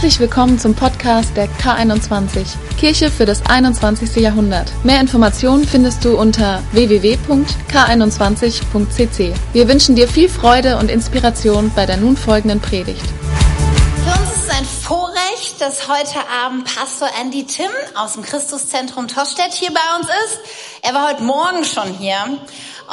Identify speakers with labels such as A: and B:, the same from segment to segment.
A: Herzlich willkommen zum Podcast der K21, Kirche für das 21. Jahrhundert. Mehr Informationen findest du unter www.k21.cc. Wir wünschen dir viel Freude und Inspiration bei der nun folgenden Predigt.
B: Für uns ist es ein Vorrecht, dass heute Abend Pastor Andy Tim aus dem Christuszentrum Tostedt hier bei uns ist. Er war heute Morgen schon hier.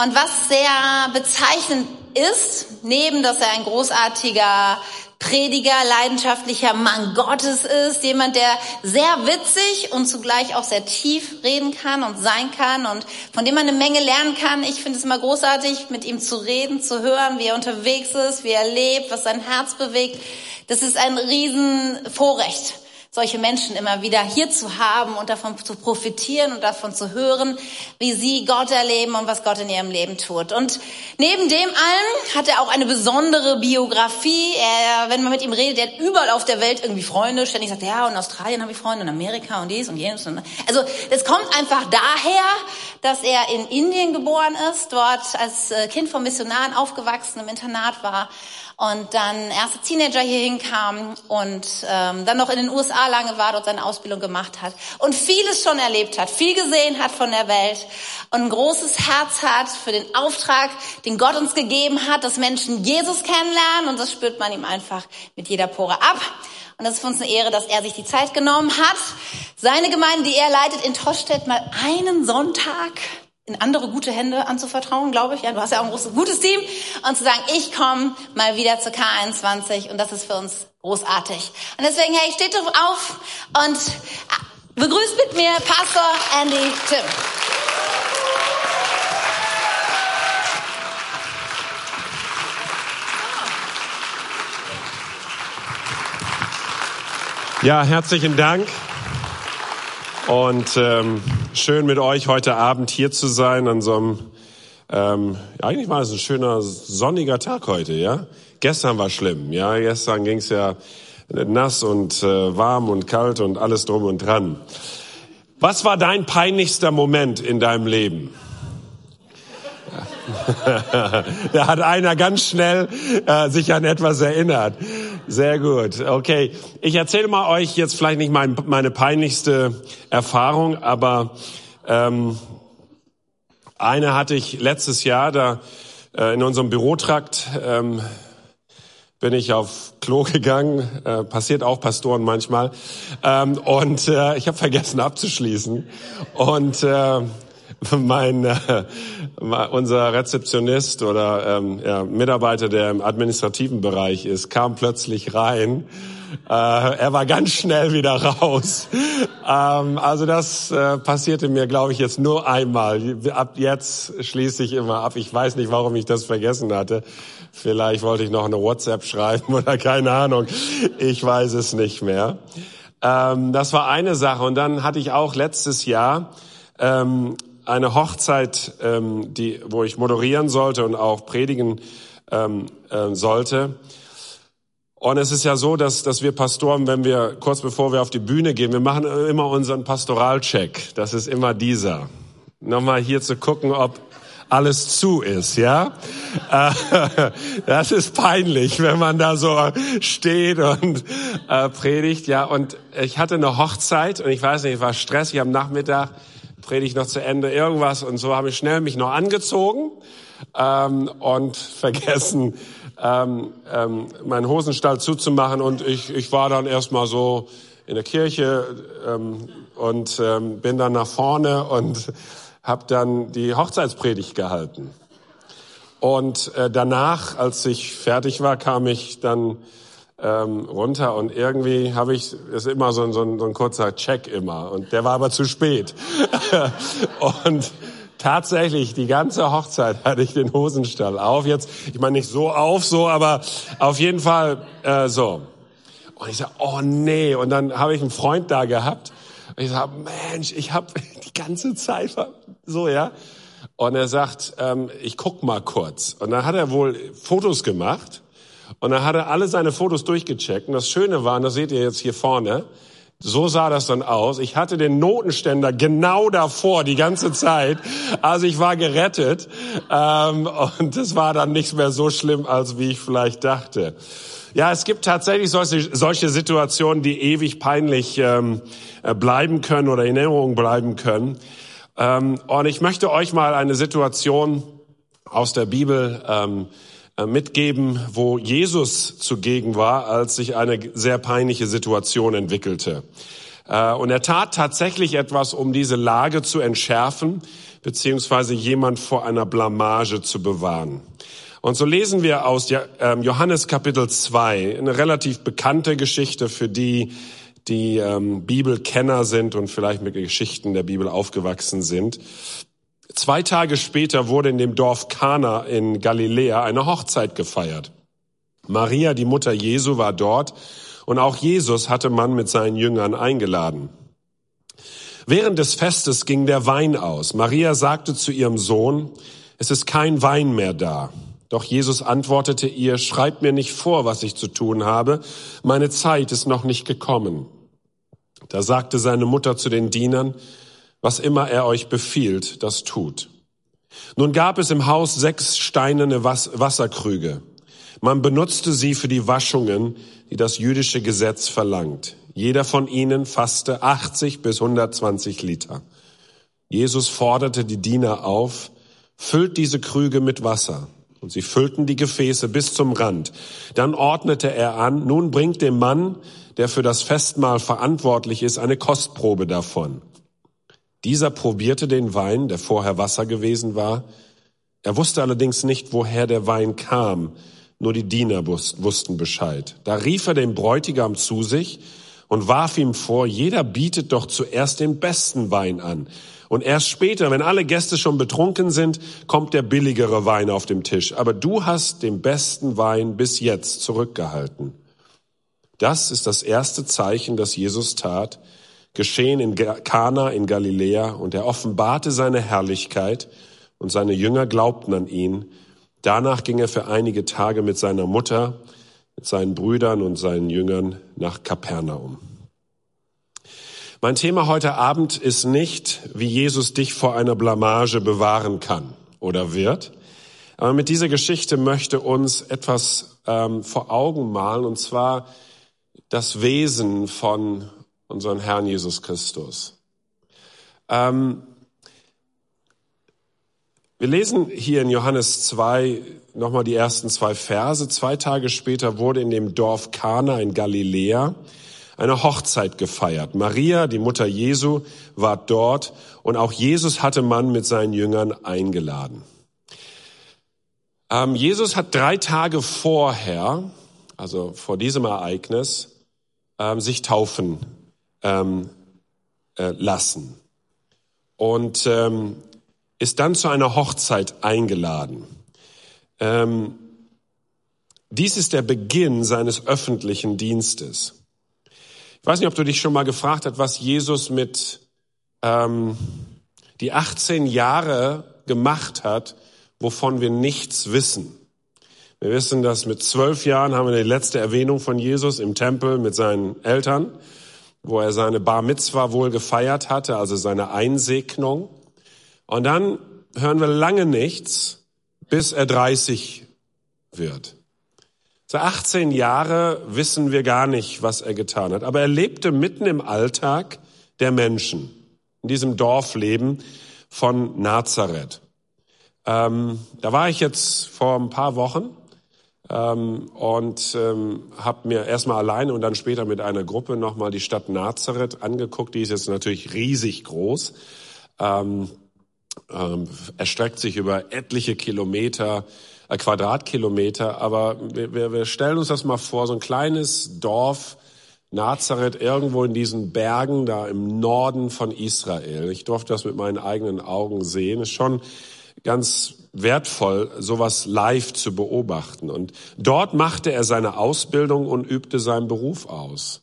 B: Und was sehr bezeichnend ist, neben dass er ein großartiger Prediger, leidenschaftlicher Mann Gottes ist, jemand, der sehr witzig und zugleich auch sehr tief reden kann und sein kann und von dem man eine Menge lernen kann. Ich finde es immer großartig, mit ihm zu reden, zu hören, wie er unterwegs ist, wie er lebt, was sein Herz bewegt. Das ist ein Riesenvorrecht solche Menschen immer wieder hier zu haben und davon zu profitieren und davon zu hören, wie sie Gott erleben und was Gott in ihrem Leben tut. Und neben dem allen hat er auch eine besondere Biografie. Er, wenn man mit ihm redet, er hat überall auf der Welt irgendwie Freunde. Ständig sagt er, ja, in Australien habe ich Freunde, und Amerika und dies und jenes. Und, also es kommt einfach daher, dass er in Indien geboren ist, dort als äh, Kind von Missionaren aufgewachsen, im Internat war und dann erste Teenager hier hinkam und ähm, dann noch in den USA lange war, dort seine Ausbildung gemacht hat und vieles schon erlebt hat, viel gesehen hat von der Welt und ein großes Herz hat für den Auftrag, den Gott uns gegeben hat, dass Menschen Jesus kennenlernen. Und das spürt man ihm einfach mit jeder Pore ab. Und das ist für uns eine Ehre, dass er sich die Zeit genommen hat, seine Gemeinde, die er leitet in Tostedt, mal einen Sonntag in andere gute Hände anzuvertrauen, glaube ich. Ja, du hast ja auch ein großes, gutes Team. Und zu sagen, ich komme mal wieder zur K21 und das ist für uns großartig. Und deswegen, hey, steht doch auf und äh, begrüßt mit mir Pastor Andy Tim.
C: Ja, herzlichen Dank. Und ähm, schön mit euch heute Abend hier zu sein an so einem, ähm, eigentlich war es ein schöner sonniger Tag heute, ja. Gestern war schlimm, ja. Gestern ging es ja nass und äh, warm und kalt und alles drum und dran. Was war dein peinlichster Moment in deinem Leben? da hat einer ganz schnell äh, sich an etwas erinnert. Sehr gut. Okay, ich erzähle mal euch jetzt vielleicht nicht mein, meine peinlichste Erfahrung, aber ähm, eine hatte ich letztes Jahr da äh, in unserem Bürotrakt. Ähm, bin ich auf Klo gegangen, äh, passiert auch Pastoren manchmal, ähm, und äh, ich habe vergessen abzuschließen und äh, mein äh, unser Rezeptionist oder ähm, ja, Mitarbeiter, der im administrativen Bereich ist, kam plötzlich rein. Äh, er war ganz schnell wieder raus. ähm, also das äh, passierte mir, glaube ich, jetzt nur einmal. Ab jetzt schließe ich immer ab. Ich weiß nicht, warum ich das vergessen hatte. Vielleicht wollte ich noch eine WhatsApp schreiben oder keine Ahnung. Ich weiß es nicht mehr. Ähm, das war eine Sache. Und dann hatte ich auch letztes Jahr ähm, eine Hochzeit, ähm, die, wo ich moderieren sollte und auch predigen ähm, äh, sollte. Und es ist ja so, dass, dass wir Pastoren, wenn wir kurz bevor wir auf die Bühne gehen, wir machen immer unseren Pastoralcheck. Das ist immer dieser. Nochmal hier zu gucken, ob alles zu ist, ja? Das ist peinlich, wenn man da so steht und äh, predigt, ja. Und ich hatte eine Hochzeit und ich weiß nicht, war stressig am Nachmittag Predigt noch zu Ende, irgendwas. Und so habe ich schnell mich noch angezogen ähm, und vergessen, ähm, ähm, meinen Hosenstall zuzumachen. Und ich, ich war dann erstmal so in der Kirche ähm, und ähm, bin dann nach vorne und habe dann die Hochzeitspredigt gehalten. Und äh, danach, als ich fertig war, kam ich dann ähm, runter und irgendwie habe ich, ist immer so ein, so, ein, so ein kurzer Check immer und der war aber zu spät. und tatsächlich die ganze Hochzeit hatte ich den Hosenstall auf. Jetzt, ich meine nicht so auf, so, aber auf jeden Fall äh, so. Und ich sag, oh nee. Und dann habe ich einen Freund da gehabt. Und ich sag, Mensch, ich habe die ganze Zeit so, ja. Und er sagt, ähm, ich guck mal kurz. Und dann hat er wohl Fotos gemacht und dann hat er alle seine Fotos durchgecheckt. Und das Schöne war, und das seht ihr jetzt hier vorne, so sah das dann aus. Ich hatte den Notenständer genau davor die ganze Zeit. Also ich war gerettet. Ähm, und es war dann nichts mehr so schlimm, als wie ich vielleicht dachte. Ja, es gibt tatsächlich solche, solche Situationen, die ewig peinlich ähm, äh, bleiben können oder in Erinnerung bleiben können. Ähm, und ich möchte euch mal eine Situation aus der Bibel ähm, äh, mitgeben, wo Jesus zugegen war, als sich eine sehr peinliche Situation entwickelte. Äh, und er tat tatsächlich etwas, um diese Lage zu entschärfen, beziehungsweise jemand vor einer Blamage zu bewahren. Und so lesen wir aus ähm, Johannes Kapitel 2, eine relativ bekannte Geschichte für die, die ähm, Bibelkenner sind und vielleicht mit Geschichten der Bibel aufgewachsen sind. Zwei Tage später wurde in dem Dorf Kana in Galiläa eine Hochzeit gefeiert. Maria, die Mutter Jesu, war dort und auch Jesus hatte man mit seinen Jüngern eingeladen. Während des Festes ging der Wein aus. Maria sagte zu ihrem Sohn, es ist kein Wein mehr da. Doch Jesus antwortete ihr, schreibt mir nicht vor, was ich zu tun habe, meine Zeit ist noch nicht gekommen. Da sagte seine Mutter zu den Dienern, was immer er euch befiehlt, das tut. Nun gab es im Haus sechs steinerne Wasserkrüge. Man benutzte sie für die Waschungen, die das jüdische Gesetz verlangt. Jeder von ihnen fasste 80 bis 120 Liter. Jesus forderte die Diener auf, füllt diese Krüge mit Wasser. Und sie füllten die Gefäße bis zum Rand. Dann ordnete er an, nun bringt dem Mann, der für das Festmahl verantwortlich ist, eine Kostprobe davon. Dieser probierte den Wein, der vorher Wasser gewesen war. Er wusste allerdings nicht, woher der Wein kam. Nur die Diener wussten Bescheid. Da rief er den Bräutigam zu sich und warf ihm vor, jeder bietet doch zuerst den besten Wein an. Und erst später, wenn alle Gäste schon betrunken sind, kommt der billigere Wein auf dem Tisch. Aber du hast den besten Wein bis jetzt zurückgehalten. Das ist das erste Zeichen, das Jesus tat, geschehen in Kana in Galiläa und er offenbarte seine Herrlichkeit und seine Jünger glaubten an ihn. Danach ging er für einige Tage mit seiner Mutter, mit seinen Brüdern und seinen Jüngern nach Kapernaum. Mein Thema heute Abend ist nicht, wie Jesus dich vor einer Blamage bewahren kann oder wird. Aber mit dieser Geschichte möchte uns etwas ähm, vor Augen malen, und zwar das Wesen von unseren Herrn Jesus Christus. Ähm, wir lesen hier in Johannes 2 nochmal die ersten zwei Verse. Zwei Tage später wurde in dem Dorf Kana in Galiläa eine Hochzeit gefeiert. Maria, die Mutter Jesu, war dort und auch Jesus hatte man mit seinen Jüngern eingeladen. Ähm, Jesus hat drei Tage vorher, also vor diesem Ereignis, ähm, sich taufen ähm, äh, lassen und ähm, ist dann zu einer Hochzeit eingeladen. Ähm, dies ist der Beginn seines öffentlichen Dienstes. Ich weiß nicht, ob du dich schon mal gefragt hast, was Jesus mit ähm, die 18 Jahre gemacht hat, wovon wir nichts wissen. Wir wissen, dass mit zwölf Jahren haben wir die letzte Erwähnung von Jesus im Tempel mit seinen Eltern wo er seine Bar Mitzwa wohl gefeiert hatte, also seine Einsegnung. Und dann hören wir lange nichts, bis er 30 wird. So 18 Jahre wissen wir gar nicht, was er getan hat. Aber er lebte mitten im Alltag der Menschen, in diesem Dorfleben von Nazareth. Ähm, da war ich jetzt vor ein paar Wochen ähm, und ähm, habe mir erstmal alleine und dann später mit einer Gruppe nochmal die Stadt Nazareth angeguckt. Die ist jetzt natürlich riesig groß, ähm, ähm, erstreckt sich über etliche Kilometer, äh, Quadratkilometer. Aber wir, wir stellen uns das mal vor, so ein kleines Dorf, Nazareth irgendwo in diesen Bergen da im Norden von Israel. Ich durfte das mit meinen eigenen Augen sehen. Ist schon ganz wertvoll, sowas live zu beobachten. Und dort machte er seine Ausbildung und übte seinen Beruf aus.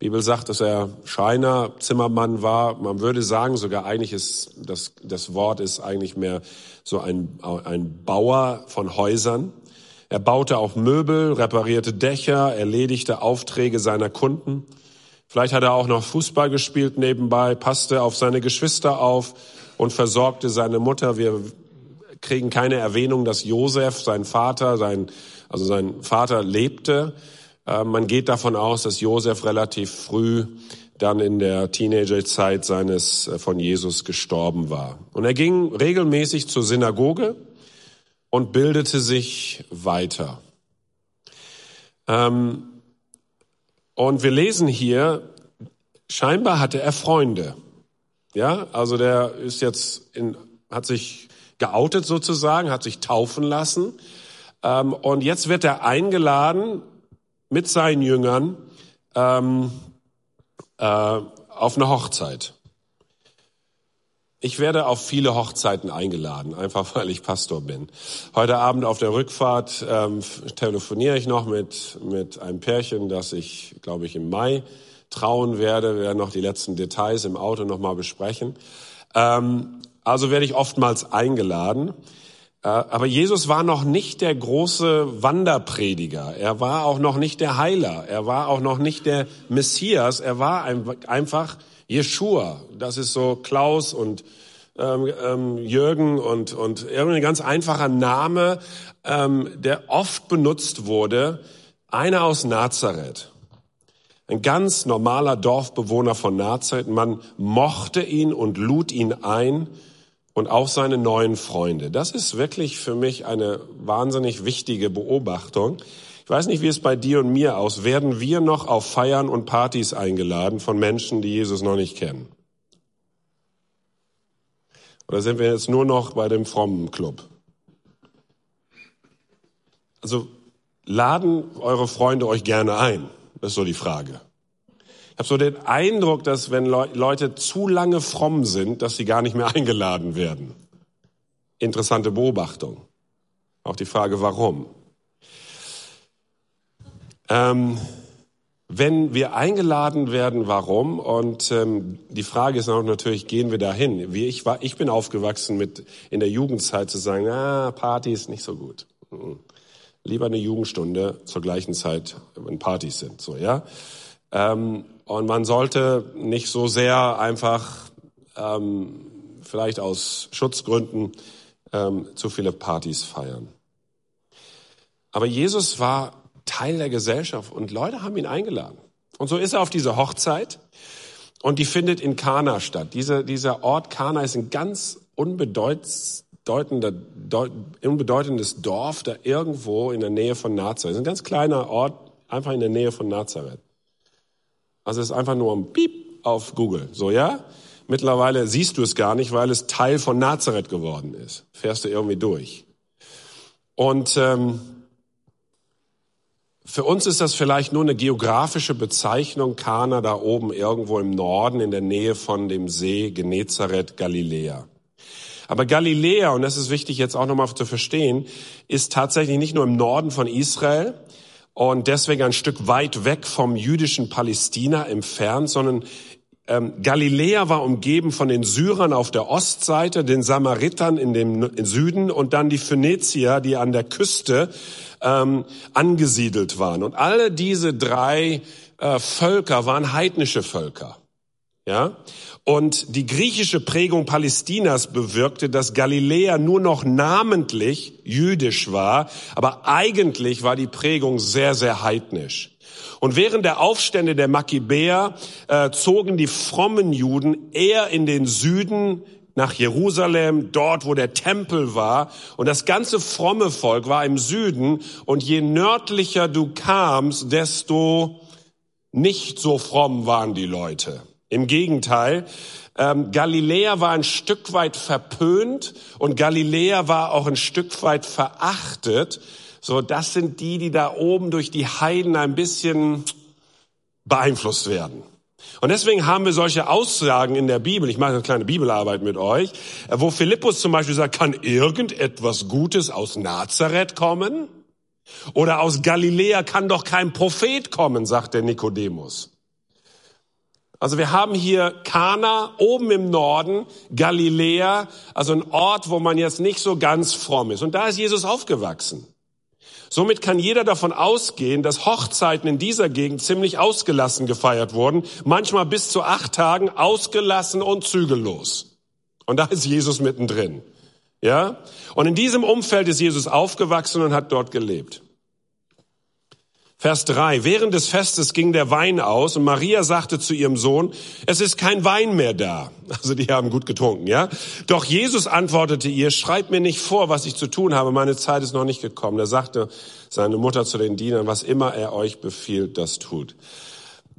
C: Die Bibel sagt, dass er Schreiner, Zimmermann war. Man würde sagen, sogar eigentlich ist das, das Wort ist eigentlich mehr so ein, ein Bauer von Häusern. Er baute auch Möbel, reparierte Dächer, erledigte Aufträge seiner Kunden. Vielleicht hat er auch noch Fußball gespielt nebenbei, passte auf seine Geschwister auf und versorgte seine Mutter. Wir kriegen keine Erwähnung, dass Josef, sein Vater, sein, also sein Vater lebte. Äh, man geht davon aus, dass Josef relativ früh dann in der Teenagerzeit seines äh, von Jesus gestorben war. Und er ging regelmäßig zur Synagoge und bildete sich weiter. Ähm, und wir lesen hier, scheinbar hatte er Freunde. Ja, also der ist jetzt in, hat sich geoutet sozusagen, hat sich taufen lassen. Ähm, und jetzt wird er eingeladen mit seinen Jüngern ähm, äh, auf eine Hochzeit. Ich werde auf viele Hochzeiten eingeladen, einfach weil ich Pastor bin. Heute Abend auf der Rückfahrt ähm, telefoniere ich noch mit, mit einem Pärchen, das ich, glaube ich, im Mai trauen werde. Wir werden noch die letzten Details im Auto nochmal besprechen. Ähm, also werde ich oftmals eingeladen. Äh, aber Jesus war noch nicht der große Wanderprediger. Er war auch noch nicht der Heiler. Er war auch noch nicht der Messias. Er war einfach Jeshua. Das ist so Klaus und ähm, ähm, Jürgen und, und irgendwie ganz einfacher Name, ähm, der oft benutzt wurde. Einer aus Nazareth. Ein ganz normaler Dorfbewohner von Nazareth. Man mochte ihn und lud ihn ein und auch seine neuen Freunde. Das ist wirklich für mich eine wahnsinnig wichtige Beobachtung. Ich weiß nicht, wie es bei dir und mir aus. Werden wir noch auf Feiern und Partys eingeladen von Menschen, die Jesus noch nicht kennen? Oder sind wir jetzt nur noch bei dem frommen Club? Also laden eure Freunde euch gerne ein. Das ist so die Frage. Ich habe so den Eindruck, dass wenn Le Leute zu lange fromm sind, dass sie gar nicht mehr eingeladen werden. Interessante Beobachtung. Auch die Frage, warum. Ähm, wenn wir eingeladen werden, warum? Und ähm, die Frage ist auch natürlich, gehen wir dahin? Wie ich war, ich bin aufgewachsen mit in der Jugendzeit zu sagen, ah, Party ist nicht so gut. Mhm lieber eine Jugendstunde zur gleichen Zeit, wenn Partys sind, so, ja. Ähm, und man sollte nicht so sehr einfach, ähm, vielleicht aus Schutzgründen, ähm, zu viele Partys feiern. Aber Jesus war Teil der Gesellschaft und Leute haben ihn eingeladen. Und so ist er auf diese Hochzeit und die findet in Kana statt. Diese, dieser Ort Kana ist ein ganz unbedeutendes Dorf da irgendwo in der Nähe von Nazareth. ist ein ganz kleiner Ort, einfach in der Nähe von Nazareth. Also es ist einfach nur ein Piep auf Google. So, ja? Mittlerweile siehst du es gar nicht, weil es Teil von Nazareth geworden ist. Fährst du irgendwie durch. Und ähm, für uns ist das vielleicht nur eine geografische Bezeichnung, Kana da oben irgendwo im Norden in der Nähe von dem See Genezareth, Galiläa. Aber Galiläa, und das ist wichtig jetzt auch nochmal zu verstehen, ist tatsächlich nicht nur im Norden von Israel und deswegen ein Stück weit weg vom jüdischen Palästina entfernt, sondern ähm, Galiläa war umgeben von den Syrern auf der Ostseite, den Samaritern in dem Süden und dann die Phönizier, die an der Küste ähm, angesiedelt waren. Und alle diese drei äh, Völker waren heidnische Völker. Ja? Und die griechische Prägung Palästinas bewirkte, dass Galiläa nur noch namentlich jüdisch war, aber eigentlich war die Prägung sehr, sehr heidnisch. Und während der Aufstände der Makkabäer äh, zogen die frommen Juden eher in den Süden nach Jerusalem, dort wo der Tempel war. Und das ganze fromme Volk war im Süden. Und je nördlicher du kamst, desto nicht so fromm waren die Leute. Im Gegenteil, ähm, Galiläa war ein Stück weit verpönt und Galiläa war auch ein Stück weit verachtet. So, das sind die, die da oben durch die Heiden ein bisschen beeinflusst werden. Und deswegen haben wir solche Aussagen in der Bibel, ich mache eine kleine Bibelarbeit mit euch, wo Philippus zum Beispiel sagt, kann irgendetwas Gutes aus Nazareth kommen? Oder aus Galiläa kann doch kein Prophet kommen, sagt der Nikodemus. Also wir haben hier Kana oben im Norden, Galiläa, also ein Ort, wo man jetzt nicht so ganz fromm ist. Und da ist Jesus aufgewachsen. Somit kann jeder davon ausgehen, dass Hochzeiten in dieser Gegend ziemlich ausgelassen gefeiert wurden, manchmal bis zu acht Tagen ausgelassen und zügellos. Und da ist Jesus mittendrin. Ja? Und in diesem Umfeld ist Jesus aufgewachsen und hat dort gelebt. Vers 3. Während des Festes ging der Wein aus und Maria sagte zu ihrem Sohn, es ist kein Wein mehr da. Also die haben gut getrunken, ja? Doch Jesus antwortete ihr, schreibt mir nicht vor, was ich zu tun habe, meine Zeit ist noch nicht gekommen. Da sagte seine Mutter zu den Dienern, was immer er euch befiehlt, das tut.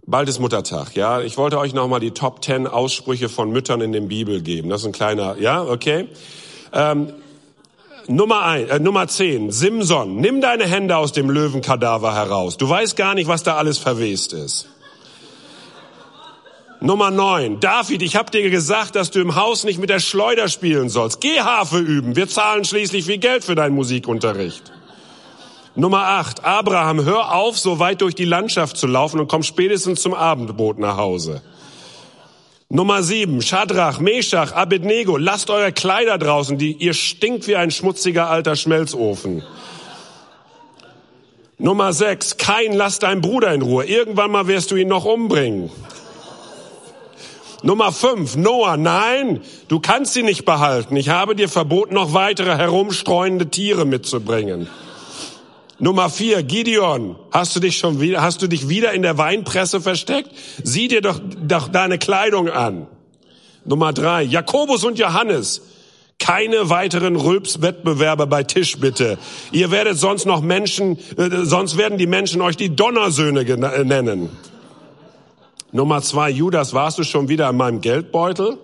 C: Bald ist Muttertag, ja? Ich wollte euch nochmal die Top 10 Aussprüche von Müttern in den Bibel geben. Das ist ein kleiner, ja, okay? Ähm, Nummer, ein, äh, Nummer zehn, Simson, nimm deine Hände aus dem Löwenkadaver heraus. Du weißt gar nicht, was da alles verwest ist. Nummer neun, David, ich habe dir gesagt, dass du im Haus nicht mit der Schleuder spielen sollst. Geh Harfe üben, wir zahlen schließlich viel Geld für deinen Musikunterricht. Nummer acht, Abraham, hör auf, so weit durch die Landschaft zu laufen und komm spätestens zum Abendbrot nach Hause. Nummer sieben, Schadrach, Meshach, Abednego, lasst eure Kleider draußen, die, ihr stinkt wie ein schmutziger alter Schmelzofen. Nummer sechs, kein, lass deinen Bruder in Ruhe. Irgendwann mal wirst du ihn noch umbringen. Nummer fünf, Noah, nein, du kannst sie nicht behalten. Ich habe dir verboten, noch weitere herumstreuende Tiere mitzubringen. Nummer vier, Gideon, hast du dich schon wieder, hast du dich wieder in der Weinpresse versteckt? Sieh dir doch, doch deine Kleidung an. Nummer drei, Jakobus und Johannes, keine weiteren Rülpswettbewerbe bei Tisch bitte. Ihr werdet sonst noch Menschen, äh, sonst werden die Menschen euch die Donnersöhne äh, nennen. Nummer zwei, Judas, warst du schon wieder in meinem Geldbeutel?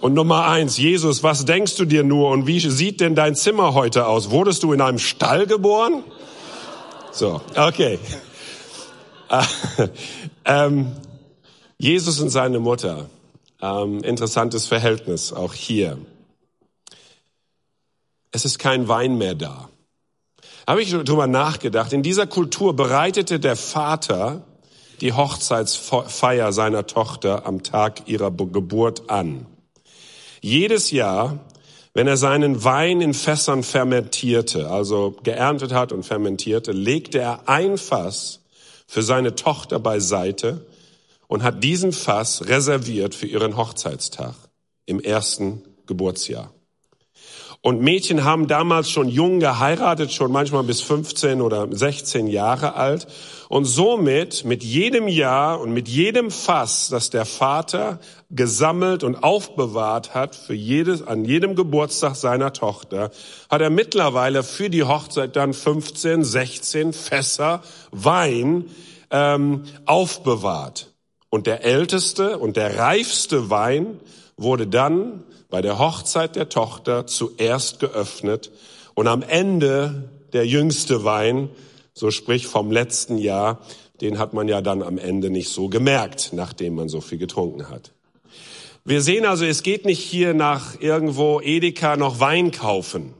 C: Und Nummer eins, Jesus, was denkst du dir nur und wie sieht denn dein Zimmer heute aus? Wurdest du in einem Stall geboren? So, okay. ähm, Jesus und seine Mutter. Ähm, interessantes Verhältnis auch hier. Es ist kein Wein mehr da. Habe ich darüber nachgedacht. In dieser Kultur bereitete der Vater die Hochzeitsfeier seiner Tochter am Tag ihrer Geburt an. Jedes Jahr, wenn er seinen Wein in Fässern fermentierte, also geerntet hat und fermentierte, legte er ein Fass für seine Tochter beiseite und hat diesen Fass reserviert für ihren Hochzeitstag im ersten Geburtsjahr. Und Mädchen haben damals schon jung geheiratet, schon manchmal bis 15 oder 16 Jahre alt. Und somit mit jedem Jahr und mit jedem Fass, das der Vater gesammelt und aufbewahrt hat für jedes, an jedem Geburtstag seiner Tochter, hat er mittlerweile für die Hochzeit dann 15, 16 Fässer Wein ähm, aufbewahrt. Und der älteste und der reifste Wein wurde dann bei der Hochzeit der Tochter zuerst geöffnet und am Ende der jüngste Wein, so sprich vom letzten Jahr, den hat man ja dann am Ende nicht so gemerkt, nachdem man so viel getrunken hat. Wir sehen also, es geht nicht hier nach irgendwo Edeka noch Wein kaufen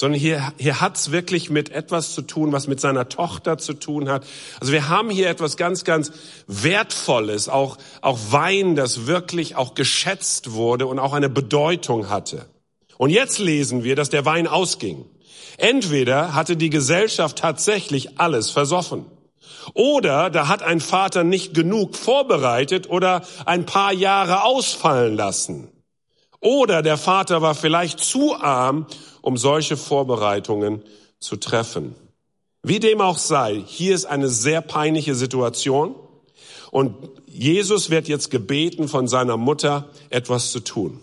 C: sondern hier, hier hat's wirklich mit etwas zu tun, was mit seiner Tochter zu tun hat. Also wir haben hier etwas ganz, ganz Wertvolles, auch, auch Wein, das wirklich auch geschätzt wurde und auch eine Bedeutung hatte. Und jetzt lesen wir, dass der Wein ausging. Entweder hatte die Gesellschaft tatsächlich alles versoffen. Oder da hat ein Vater nicht genug vorbereitet oder ein paar Jahre ausfallen lassen. Oder der Vater war vielleicht zu arm um solche Vorbereitungen zu treffen. Wie dem auch sei, hier ist eine sehr peinliche Situation und Jesus wird jetzt gebeten von seiner Mutter etwas zu tun.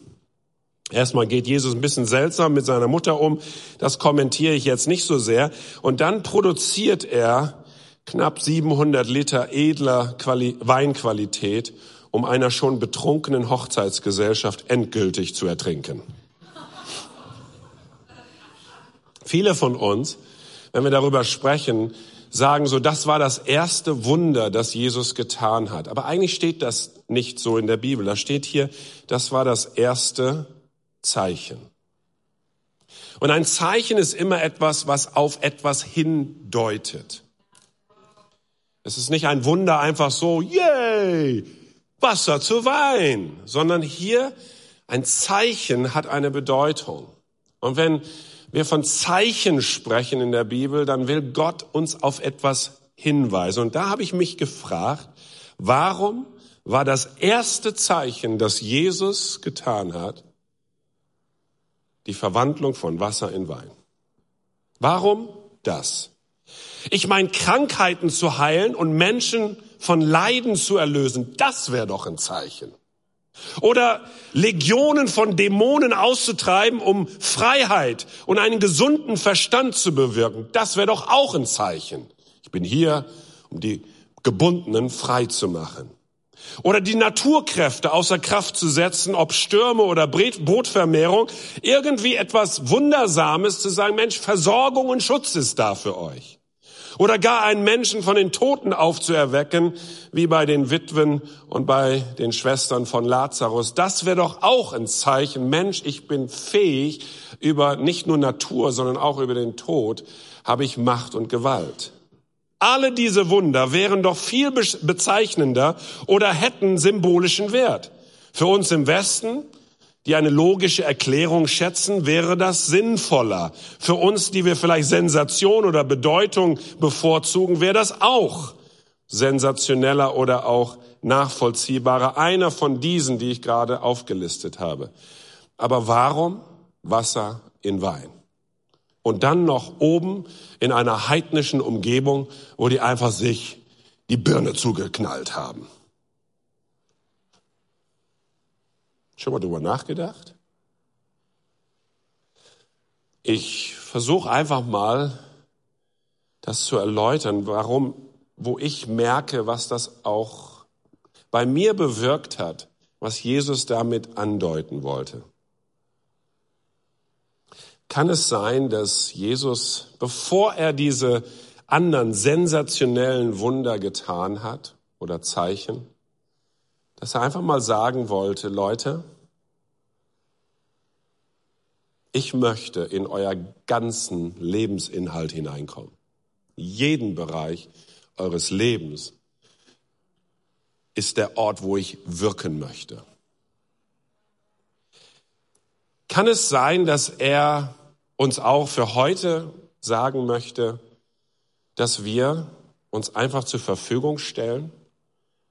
C: Erstmal geht Jesus ein bisschen seltsam mit seiner Mutter um, das kommentiere ich jetzt nicht so sehr. Und dann produziert er knapp 700 Liter edler Quali Weinqualität, um einer schon betrunkenen Hochzeitsgesellschaft endgültig zu ertrinken. Viele von uns, wenn wir darüber sprechen, sagen so, das war das erste Wunder, das Jesus getan hat. Aber eigentlich steht das nicht so in der Bibel. Da steht hier, das war das erste Zeichen. Und ein Zeichen ist immer etwas, was auf etwas hindeutet. Es ist nicht ein Wunder einfach so, yay, Wasser zu Wein, sondern hier ein Zeichen hat eine Bedeutung. Und wenn wir von Zeichen sprechen in der Bibel, dann will Gott uns auf etwas hinweisen. Und da habe ich mich gefragt, warum war das erste Zeichen, das Jesus getan hat, die Verwandlung von Wasser in Wein? Warum das? Ich meine, Krankheiten zu heilen und Menschen von Leiden zu erlösen, das wäre doch ein Zeichen. Oder Legionen von Dämonen auszutreiben, um Freiheit und einen gesunden Verstand zu bewirken, das wäre doch auch ein Zeichen. Ich bin hier, um die Gebundenen frei zu machen. Oder die Naturkräfte außer Kraft zu setzen, ob Stürme oder Brotvermehrung, irgendwie etwas Wundersames zu sagen, Mensch, Versorgung und Schutz ist da für euch. Oder gar einen Menschen von den Toten aufzuerwecken, wie bei den Witwen und bei den Schwestern von Lazarus. Das wäre doch auch ein Zeichen, Mensch, ich bin fähig, über nicht nur Natur, sondern auch über den Tod habe ich Macht und Gewalt. Alle diese Wunder wären doch viel bezeichnender oder hätten symbolischen Wert. Für uns im Westen, die eine logische Erklärung schätzen, wäre das sinnvoller. Für uns, die wir vielleicht Sensation oder Bedeutung bevorzugen, wäre das auch sensationeller oder auch nachvollziehbarer. Einer von diesen, die ich gerade aufgelistet habe. Aber warum Wasser in Wein? und dann noch oben in einer heidnischen Umgebung, wo die einfach sich die Birne zugeknallt haben. Schon mal drüber nachgedacht? Ich versuche einfach mal, das zu erläutern, warum, wo ich merke, was das auch bei mir bewirkt hat, was Jesus damit andeuten wollte. Kann es sein, dass Jesus, bevor er diese anderen sensationellen Wunder getan hat oder Zeichen, dass er einfach mal sagen wollte, Leute, ich möchte in euer ganzen Lebensinhalt hineinkommen. Jeden Bereich eures Lebens ist der Ort, wo ich wirken möchte. Kann es sein, dass er uns auch für heute sagen möchte, dass wir uns einfach zur Verfügung stellen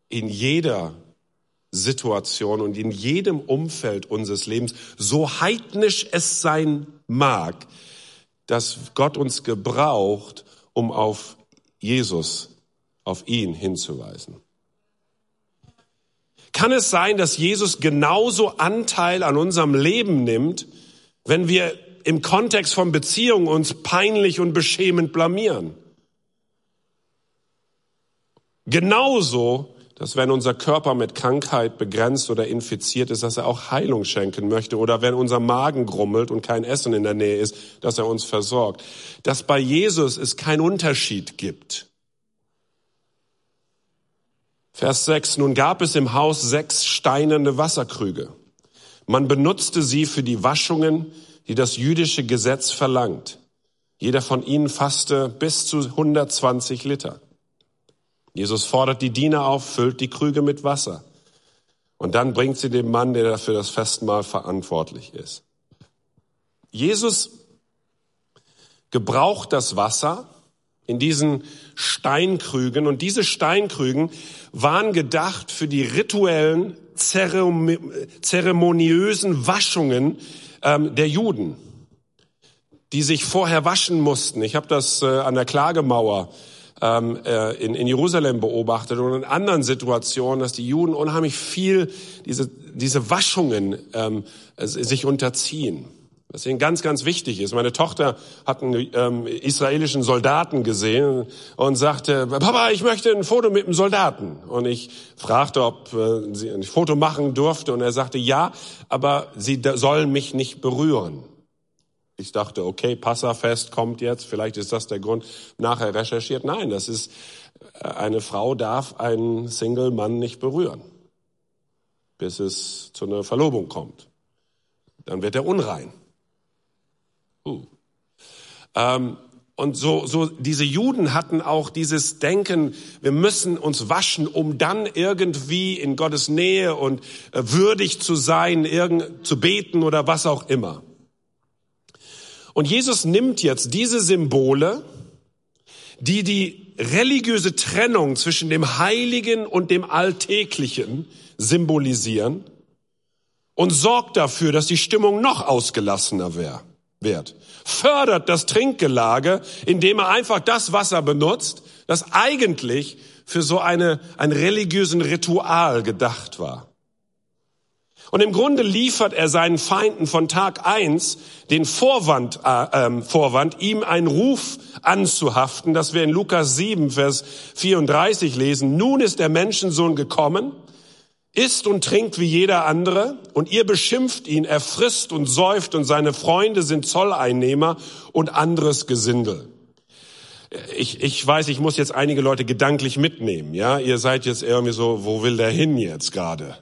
C: in jeder Situation und in jedem Umfeld unseres Lebens, so heidnisch es sein mag, dass Gott uns gebraucht, um auf Jesus, auf ihn hinzuweisen. Kann es sein, dass Jesus genauso Anteil an unserem Leben nimmt, wenn wir im Kontext von Beziehungen uns peinlich und beschämend blamieren. Genauso, dass wenn unser Körper mit Krankheit begrenzt oder infiziert ist, dass er auch Heilung schenken möchte oder wenn unser Magen grummelt und kein Essen in der Nähe ist, dass er uns versorgt. Dass bei Jesus es keinen Unterschied gibt. Vers 6. Nun gab es im Haus sechs steinerne Wasserkrüge. Man benutzte sie für die Waschungen, die das jüdische Gesetz verlangt. Jeder von ihnen fasste bis zu 120 Liter. Jesus fordert die Diener auf, füllt die Krüge mit Wasser. Und dann bringt sie dem Mann, der dafür das Festmahl verantwortlich ist. Jesus gebraucht das Wasser in diesen Steinkrügen und diese Steinkrügen waren gedacht für die rituellen, zeremoniösen Waschungen ähm, der Juden, die sich vorher waschen mussten. Ich habe das äh, an der Klagemauer ähm, äh, in, in Jerusalem beobachtet und in anderen Situationen, dass die Juden unheimlich viel diese, diese Waschungen ähm, sich unterziehen. Was ihnen ganz, ganz wichtig ist. Meine Tochter hat einen ähm, israelischen Soldaten gesehen und sagte, Papa, ich möchte ein Foto mit einem Soldaten. Und ich fragte, ob äh, sie ein Foto machen durfte. Und er sagte, ja, aber sie sollen mich nicht berühren. Ich dachte, okay, Passafest kommt jetzt, vielleicht ist das der Grund. Nachher recherchiert, nein, das ist, äh, eine Frau darf einen Single-Mann nicht berühren, bis es zu einer Verlobung kommt. Dann wird er unrein. Uh. Ähm, und so, so, diese Juden hatten auch dieses Denken, wir müssen uns waschen, um dann irgendwie in Gottes Nähe und äh, würdig zu sein, irgend, zu beten oder was auch immer. Und Jesus nimmt jetzt diese Symbole, die die religiöse Trennung zwischen dem Heiligen und dem Alltäglichen symbolisieren und sorgt dafür, dass die Stimmung noch ausgelassener wird. Fördert das Trinkgelage, indem er einfach das Wasser benutzt, das eigentlich für so eine, ein religiösen Ritual gedacht war. Und im Grunde liefert er seinen Feinden von Tag eins den Vorwand, äh, äh, Vorwand, ihm einen Ruf anzuhaften, das wir in Lukas 7, Vers 34 lesen. Nun ist der Menschensohn gekommen, isst und trinkt wie jeder andere, und ihr beschimpft ihn, er frisst und säuft, und seine Freunde sind Zolleinnehmer und anderes Gesindel. Ich, ich weiß, ich muss jetzt einige Leute gedanklich mitnehmen, ja. Ihr seid jetzt irgendwie so, wo will der hin jetzt gerade?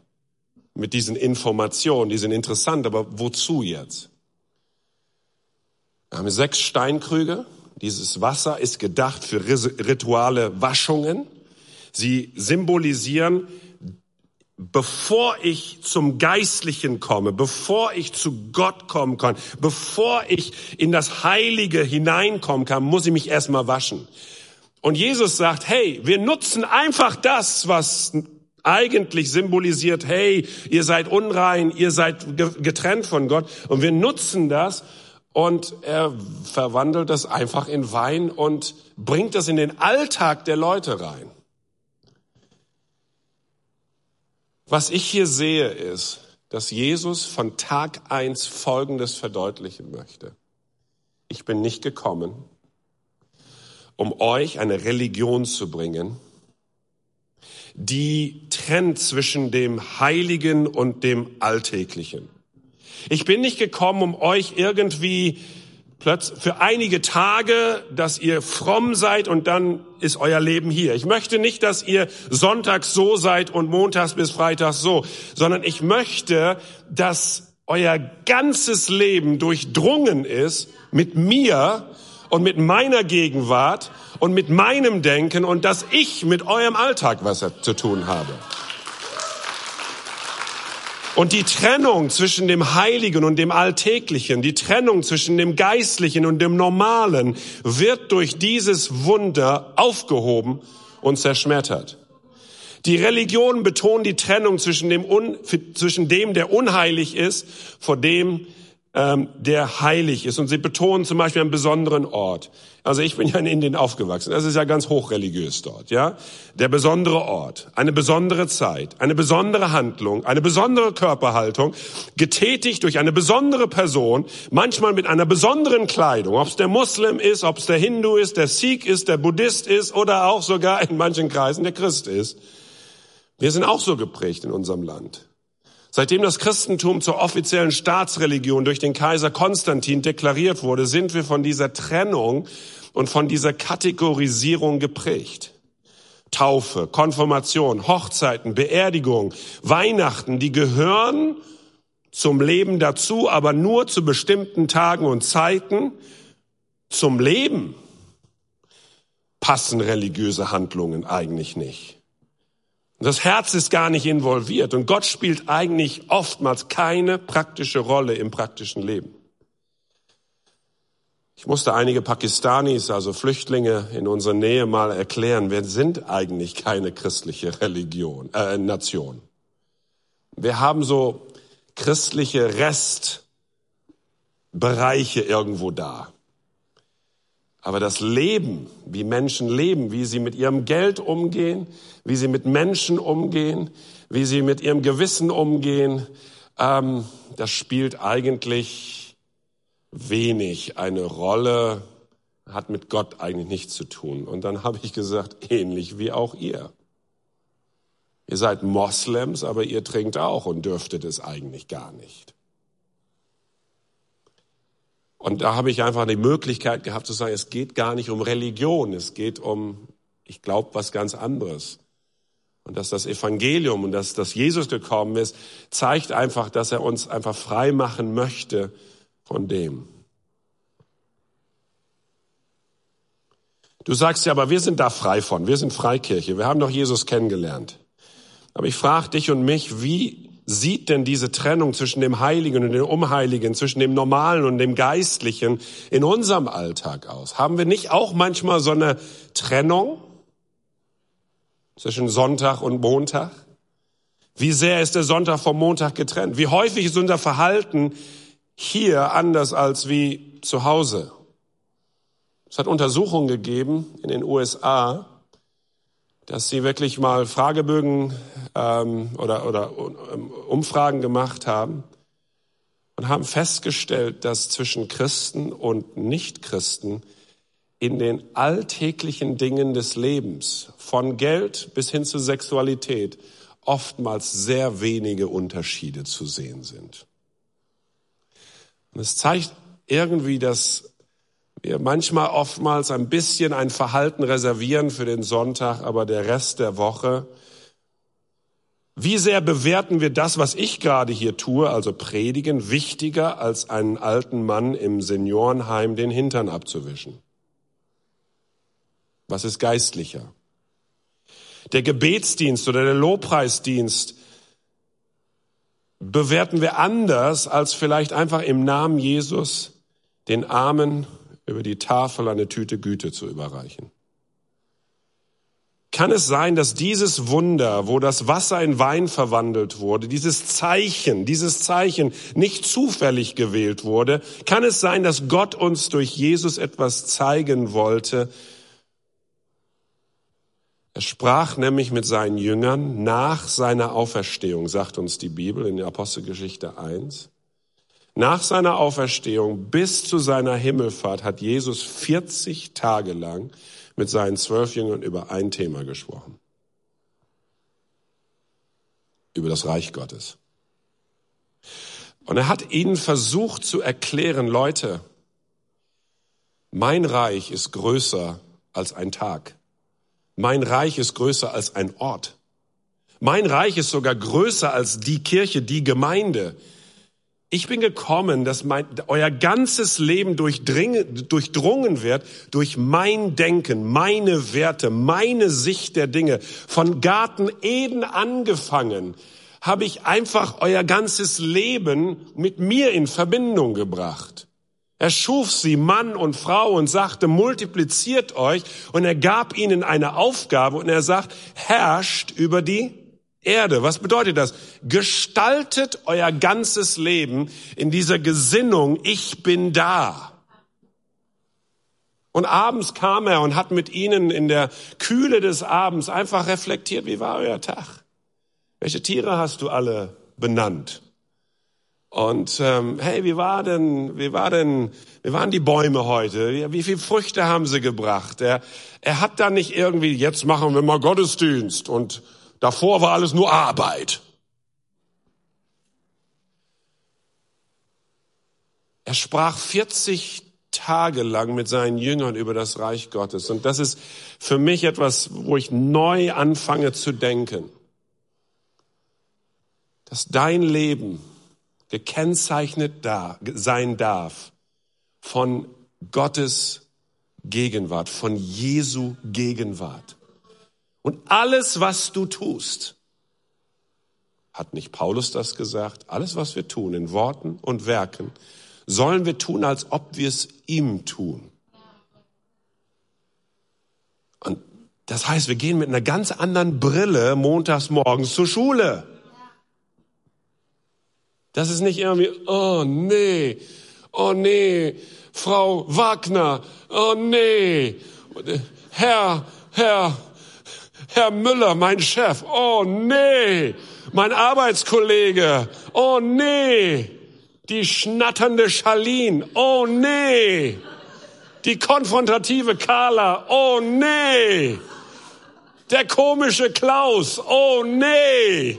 C: Mit diesen Informationen, die sind interessant, aber wozu jetzt? Wir haben sechs Steinkrüge. Dieses Wasser ist gedacht für rituale Waschungen. Sie symbolisieren bevor ich zum Geistlichen komme, bevor ich zu Gott kommen kann, bevor ich in das Heilige hineinkommen kann, muss ich mich erstmal waschen. Und Jesus sagt, hey, wir nutzen einfach das, was eigentlich symbolisiert, hey, ihr seid unrein, ihr seid getrennt von Gott. Und wir nutzen das und er verwandelt das einfach in Wein und bringt das in den Alltag der Leute rein. Was ich hier sehe, ist, dass Jesus von Tag eins Folgendes verdeutlichen möchte. Ich bin nicht gekommen, um euch eine Religion zu bringen, die trennt zwischen dem Heiligen und dem Alltäglichen. Ich bin nicht gekommen, um euch irgendwie für einige Tage, dass ihr fromm seid und dann ist euer Leben hier. Ich möchte nicht, dass ihr sonntags so seid und montags bis freitags so, sondern ich möchte, dass euer ganzes Leben durchdrungen ist mit mir und mit meiner Gegenwart und mit meinem Denken und dass ich mit eurem Alltag was zu tun habe. Und die Trennung zwischen dem Heiligen und dem Alltäglichen, die Trennung zwischen dem Geistlichen und dem Normalen wird durch dieses Wunder aufgehoben und zerschmettert. Die Religion betont die Trennung zwischen dem, zwischen dem, der unheilig ist, vor dem, ähm, der heilig ist. Und sie betonen zum Beispiel einen besonderen Ort. Also ich bin ja in Indien aufgewachsen. Das ist ja ganz hochreligiös dort, ja. Der besondere Ort, eine besondere Zeit, eine besondere Handlung, eine besondere Körperhaltung, getätigt durch eine besondere Person, manchmal mit einer besonderen Kleidung. Ob es der Muslim ist, ob es der Hindu ist, der Sikh ist, der Buddhist ist oder auch sogar in manchen Kreisen der Christ ist. Wir sind auch so geprägt in unserem Land. Seitdem das Christentum zur offiziellen Staatsreligion durch den Kaiser Konstantin deklariert wurde, sind wir von dieser Trennung und von dieser Kategorisierung geprägt. Taufe, Konfirmation, Hochzeiten, Beerdigung, Weihnachten, die gehören zum Leben dazu, aber nur zu bestimmten Tagen und Zeiten. Zum Leben passen religiöse Handlungen eigentlich nicht. Das Herz ist gar nicht involviert und Gott spielt eigentlich oftmals keine praktische Rolle im praktischen Leben. Ich musste einige Pakistanis, also Flüchtlinge in unserer Nähe mal erklären, wir sind eigentlich keine christliche Religion, äh, Nation. Wir haben so christliche Restbereiche irgendwo da. Aber das Leben, wie Menschen leben, wie sie mit ihrem Geld umgehen, wie sie mit Menschen umgehen, wie sie mit ihrem Gewissen umgehen, ähm, das spielt eigentlich wenig eine Rolle, hat mit Gott eigentlich nichts zu tun. Und dann habe ich gesagt, ähnlich wie auch ihr. Ihr seid Moslems, aber ihr trinkt auch und dürftet es eigentlich gar nicht. Und da habe ich einfach die Möglichkeit gehabt zu sagen, es geht gar nicht um Religion, es geht um, ich glaube, was ganz anderes. Und dass das Evangelium und dass, dass Jesus gekommen ist, zeigt einfach, dass er uns einfach frei machen möchte von dem. Du sagst ja, aber wir sind da frei von, wir sind Freikirche, wir haben doch Jesus kennengelernt. Aber ich frage dich und mich, wie sieht denn diese Trennung zwischen dem Heiligen und dem Unheiligen, zwischen dem Normalen und dem Geistlichen in unserem Alltag aus? Haben wir nicht auch manchmal so eine Trennung zwischen Sonntag und Montag? Wie sehr ist der Sonntag vom Montag getrennt? Wie häufig ist unser Verhalten hier anders als wie zu Hause. Es hat Untersuchungen gegeben in den USA, dass sie wirklich mal Fragebögen ähm, oder, oder ähm, Umfragen gemacht haben und haben festgestellt, dass zwischen Christen und Nichtchristen in den alltäglichen Dingen des Lebens, von Geld bis hin zur Sexualität, oftmals sehr wenige Unterschiede zu sehen sind. Und es zeigt irgendwie, dass manchmal oftmals ein bisschen ein Verhalten reservieren für den Sonntag, aber der Rest der Woche, wie sehr bewerten wir das, was ich gerade hier tue, also predigen, wichtiger als einen alten Mann im Seniorenheim den Hintern abzuwischen? Was ist geistlicher? Der Gebetsdienst oder der Lobpreisdienst bewerten wir anders, als vielleicht einfach im Namen Jesus den Armen über die Tafel eine Tüte Güte zu überreichen. Kann es sein, dass dieses Wunder, wo das Wasser in Wein verwandelt wurde, dieses Zeichen, dieses Zeichen nicht zufällig gewählt wurde, kann es sein, dass Gott uns durch Jesus etwas zeigen wollte, er sprach nämlich mit seinen Jüngern nach seiner Auferstehung, sagt uns die Bibel in der Apostelgeschichte 1. Nach seiner Auferstehung bis zu seiner Himmelfahrt hat Jesus 40 Tage lang mit seinen zwölf Jüngern über ein Thema gesprochen. Über das Reich Gottes. Und er hat ihnen versucht zu erklären, Leute, mein Reich ist größer als ein Tag. Mein Reich ist größer als ein Ort. Mein Reich ist sogar größer als die Kirche, die Gemeinde. Ich bin gekommen, dass mein, euer ganzes Leben durchdrungen wird durch mein Denken, meine Werte, meine Sicht der Dinge. Von Garten Eden angefangen habe ich einfach euer ganzes Leben mit mir in Verbindung gebracht. Er schuf sie Mann und Frau und sagte, multipliziert euch. Und er gab ihnen eine Aufgabe und er sagt, herrscht über die Erde. Was bedeutet das? Gestaltet euer ganzes Leben in dieser Gesinnung, ich bin da. Und abends kam er und hat mit ihnen in der Kühle des Abends einfach reflektiert, wie war euer Tag? Welche Tiere hast du alle benannt? Und ähm, hey, wie war denn, wie war denn, wie waren die Bäume heute? Wie, wie viel Früchte haben sie gebracht? Er, er hat da nicht irgendwie, jetzt machen wir mal Gottesdienst und davor war alles nur Arbeit. Er sprach 40 Tage lang mit seinen Jüngern über das Reich Gottes. Und das ist für mich etwas, wo ich neu anfange zu denken. Dass dein Leben gekennzeichnet da, sein darf von Gottes Gegenwart, von Jesu Gegenwart. Und alles, was du tust, hat nicht Paulus das gesagt, alles, was wir tun in Worten und Werken, sollen wir tun, als ob wir es ihm tun. Und das heißt, wir gehen mit einer ganz anderen Brille montags morgens zur Schule. Das ist nicht irgendwie, oh nee, oh nee, Frau Wagner, oh nee, Herr, Herr, Herr Müller, mein Chef, oh nee, mein Arbeitskollege, oh nee, die schnatternde Charlene, oh nee, die konfrontative Carla, oh nee, der komische Klaus, oh nee.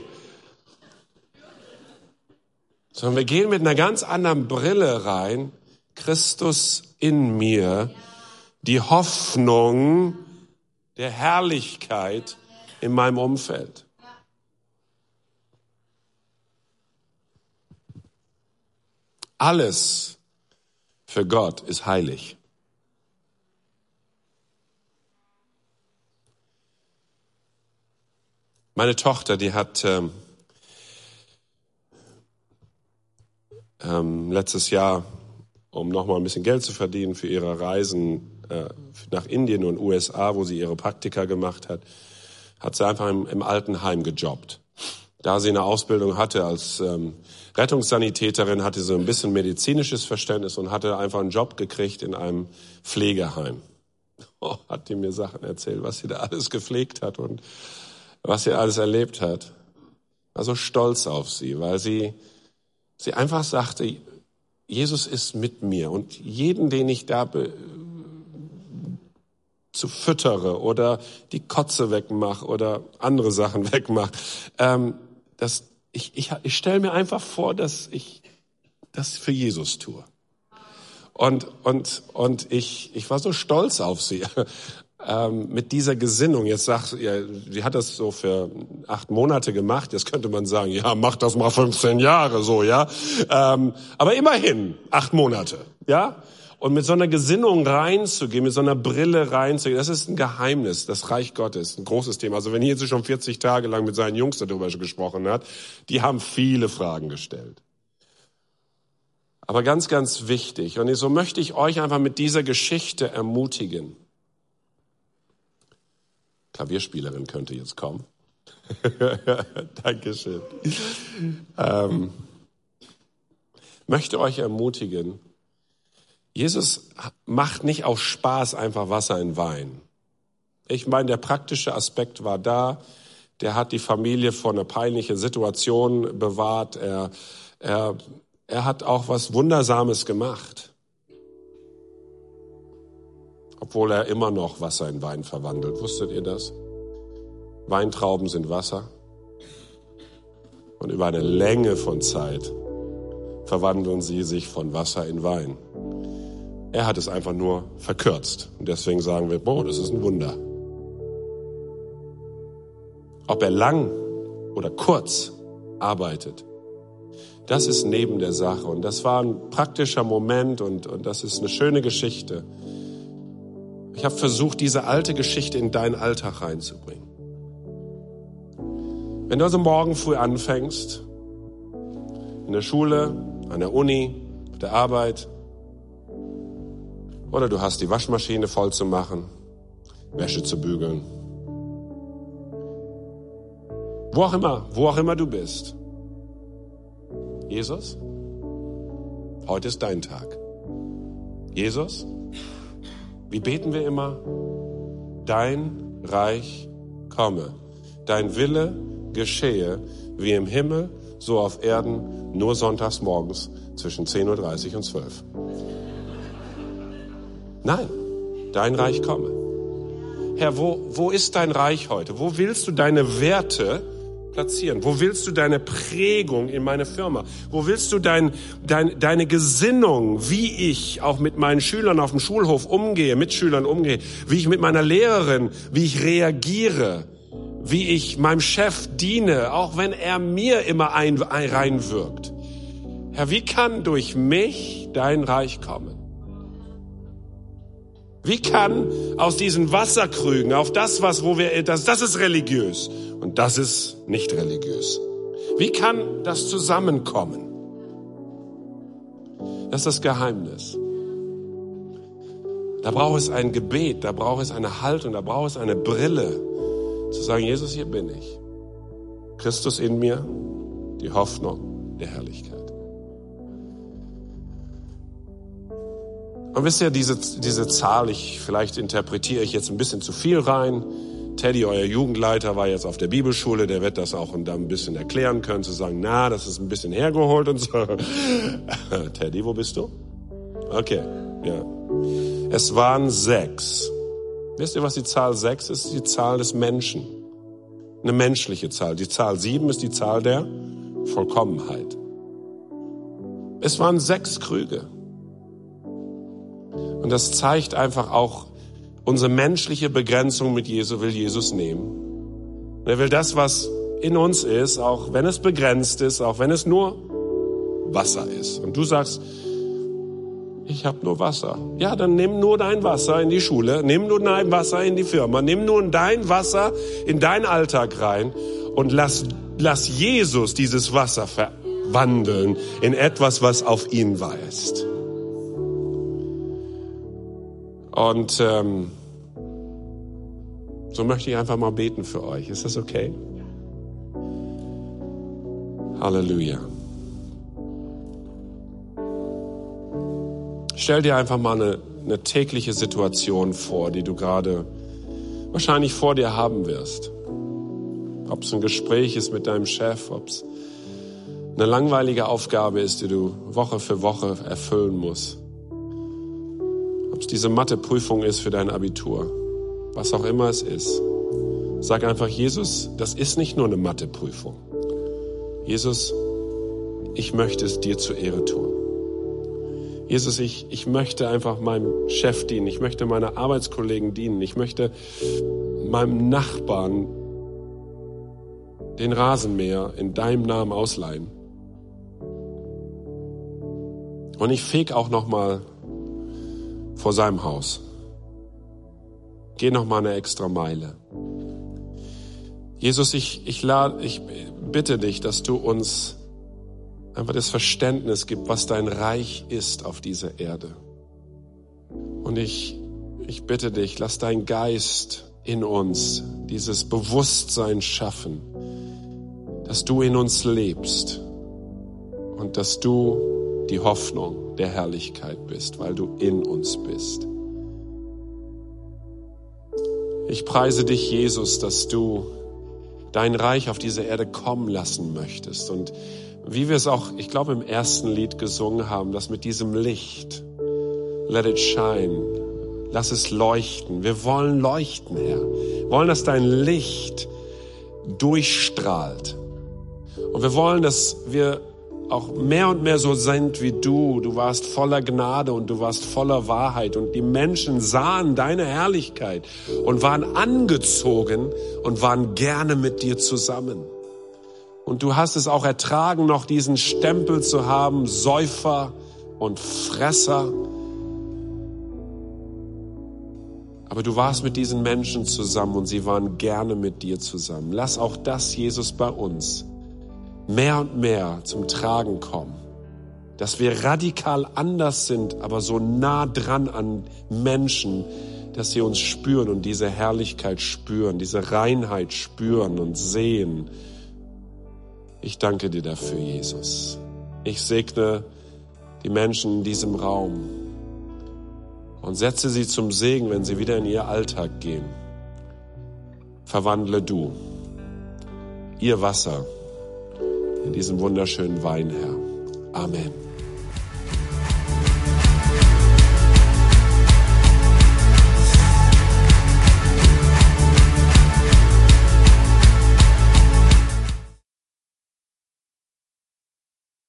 C: Sondern wir gehen mit einer ganz anderen Brille rein. Christus in mir, die Hoffnung der Herrlichkeit in meinem Umfeld. Alles für Gott ist heilig. Meine Tochter, die hat ähm, ähm, letztes Jahr, um nochmal ein bisschen Geld zu verdienen für ihre Reisen äh, nach Indien und USA, wo sie ihre Praktika gemacht hat, hat sie einfach im, im Altenheim gejobbt. da sie eine Ausbildung hatte als ähm, Rettungssanitäterin, hatte sie ein bisschen medizinisches Verständnis und hatte einfach einen Job gekriegt in einem Pflegeheim. Oh, hat die mir Sachen erzählt, was sie da alles gepflegt hat und was sie alles erlebt hat. War so stolz auf sie, weil sie, sie einfach sagte, Jesus ist mit mir und jeden, den ich da zu füttere oder die Kotze wegmache oder andere Sachen wegmache. Ähm, das, ich ich, ich stelle mir einfach vor, dass ich das für Jesus tue. Und, und, und ich, ich war so stolz auf sie. Ähm, mit dieser Gesinnung, jetzt sagt ja, sie hat das so für acht Monate gemacht, jetzt könnte man sagen, ja, mach das mal 15 Jahre so, ja. Ähm, aber immerhin acht Monate, ja. Und mit so einer Gesinnung reinzugehen, mit so einer Brille reinzugehen, das ist ein Geheimnis, das Reich Gottes, ein großes Thema. Also wenn Jesus schon 40 Tage lang mit seinen Jungs darüber gesprochen hat, die haben viele Fragen gestellt. Aber ganz, ganz wichtig, und so möchte ich euch einfach mit dieser Geschichte ermutigen. Klavierspielerin könnte jetzt kommen. Dankeschön. Ähm, möchte euch ermutigen, Jesus macht nicht aus Spaß einfach Wasser in Wein. Ich meine, der praktische Aspekt war da. Der hat die Familie vor einer peinlichen Situation bewahrt. Er, er, er hat auch was Wundersames gemacht. Obwohl er immer noch Wasser in Wein verwandelt. Wusstet ihr das? Weintrauben sind Wasser. Und über eine Länge von Zeit verwandeln sie sich von Wasser in Wein. Er hat es einfach nur verkürzt. Und deswegen sagen wir, boah, das ist ein Wunder. Ob er lang oder kurz arbeitet, das ist neben der Sache. Und das war ein praktischer Moment und, und das ist eine schöne Geschichte. Ich habe versucht, diese alte Geschichte in deinen Alltag reinzubringen. Wenn du also morgen früh anfängst, in der Schule, an der Uni, auf der Arbeit, oder du hast die Waschmaschine voll zu machen, Wäsche zu bügeln. Wo auch immer, wo auch immer du bist. Jesus, heute ist dein Tag. Jesus, wie beten wir immer? Dein Reich komme, dein Wille geschehe, wie im Himmel, so auf Erden, nur sonntags morgens zwischen 10.30 Uhr und 12 Uhr. Nein, dein Reich komme. Herr, wo, wo ist dein Reich heute? Wo willst du deine Werte platzieren? Wo willst du deine Prägung in meine Firma? Wo willst du dein, dein, deine Gesinnung, wie ich auch mit meinen Schülern auf dem Schulhof umgehe, mit Schülern umgehe, wie ich mit meiner Lehrerin, wie ich reagiere, wie ich meinem Chef diene, auch wenn er mir immer ein, ein reinwirkt? Herr, wie kann durch mich dein Reich kommen? Wie kann aus diesen Wasserkrügen auf das, was, wo wir, das, das ist religiös und das ist nicht religiös. Wie kann das zusammenkommen? Das ist das Geheimnis. Da braucht es ein Gebet, da braucht es eine Haltung, da braucht es eine Brille, zu sagen, Jesus, hier bin ich. Christus in mir, die Hoffnung der Herrlichkeit. Und wisst ihr, diese, diese Zahl, ich, vielleicht interpretiere ich jetzt ein bisschen zu viel rein. Teddy, euer Jugendleiter, war jetzt auf der Bibelschule, der wird das auch ein bisschen erklären können, zu sagen, na, das ist ein bisschen hergeholt und so. Teddy, wo bist du? Okay, ja. Es waren sechs. Wisst ihr, was die Zahl sechs ist? Die Zahl des Menschen. Eine menschliche Zahl. Die Zahl sieben ist die Zahl der Vollkommenheit. Es waren sechs Krüge. Und das zeigt einfach auch unsere menschliche Begrenzung mit Jesus, will Jesus nehmen. er will das, was in uns ist, auch wenn es begrenzt ist, auch wenn es nur Wasser ist. Und du sagst, ich habe nur Wasser. Ja, dann nimm nur dein Wasser in die Schule, nimm nur dein Wasser in die Firma, nimm nur dein Wasser in deinen Alltag rein und lass, lass Jesus dieses Wasser verwandeln in etwas, was auf ihn weist. Und ähm, so möchte ich einfach mal beten für euch. Ist das okay? Halleluja. Stell dir einfach mal eine, eine tägliche Situation vor, die du gerade wahrscheinlich vor dir haben wirst. Ob es ein Gespräch ist mit deinem Chef, ob es eine langweilige Aufgabe ist, die du Woche für Woche erfüllen musst. Ob es diese Matheprüfung ist für dein Abitur, was auch immer es ist. Sag einfach, Jesus, das ist nicht nur eine Matheprüfung. Jesus, ich möchte es dir zur Ehre tun. Jesus, ich, ich möchte einfach meinem Chef dienen, ich möchte meiner Arbeitskollegen dienen, ich möchte meinem Nachbarn den Rasenmäher in deinem Namen ausleihen. Und ich feg auch noch mal vor seinem Haus. Geh noch mal eine extra Meile. Jesus, ich, ich, lade, ich bitte dich, dass du uns einfach das Verständnis gibt, was dein Reich ist auf dieser Erde. Und ich, ich bitte dich, lass dein Geist in uns dieses Bewusstsein schaffen, dass du in uns lebst und dass du die Hoffnung der Herrlichkeit bist, weil du in uns bist. Ich preise dich, Jesus, dass du dein Reich auf diese Erde kommen lassen möchtest und wie wir es auch, ich glaube, im ersten Lied gesungen haben, dass mit diesem Licht, let it shine, lass es leuchten. Wir wollen leuchten, Herr. Wir wollen, dass dein Licht durchstrahlt. Und wir wollen, dass wir auch mehr und mehr so sind wie du. Du warst voller Gnade und du warst voller Wahrheit. Und die Menschen sahen deine Herrlichkeit und waren angezogen und waren gerne mit dir zusammen. Und du hast es auch ertragen, noch diesen Stempel zu haben, Säufer und Fresser. Aber du warst mit diesen Menschen zusammen und sie waren gerne mit dir zusammen. Lass auch das, Jesus, bei uns mehr und mehr zum Tragen kommen. Dass wir radikal anders sind, aber so nah dran an Menschen, dass sie uns spüren und diese Herrlichkeit spüren, diese Reinheit spüren und sehen ich danke dir dafür, Jesus. Ich segne die Menschen in diesem Raum und setze sie zum Segen, wenn sie wieder in ihr Alltag gehen. Verwandle du ihr Wasser in diesen wunderschönen Wein, Herr. Amen.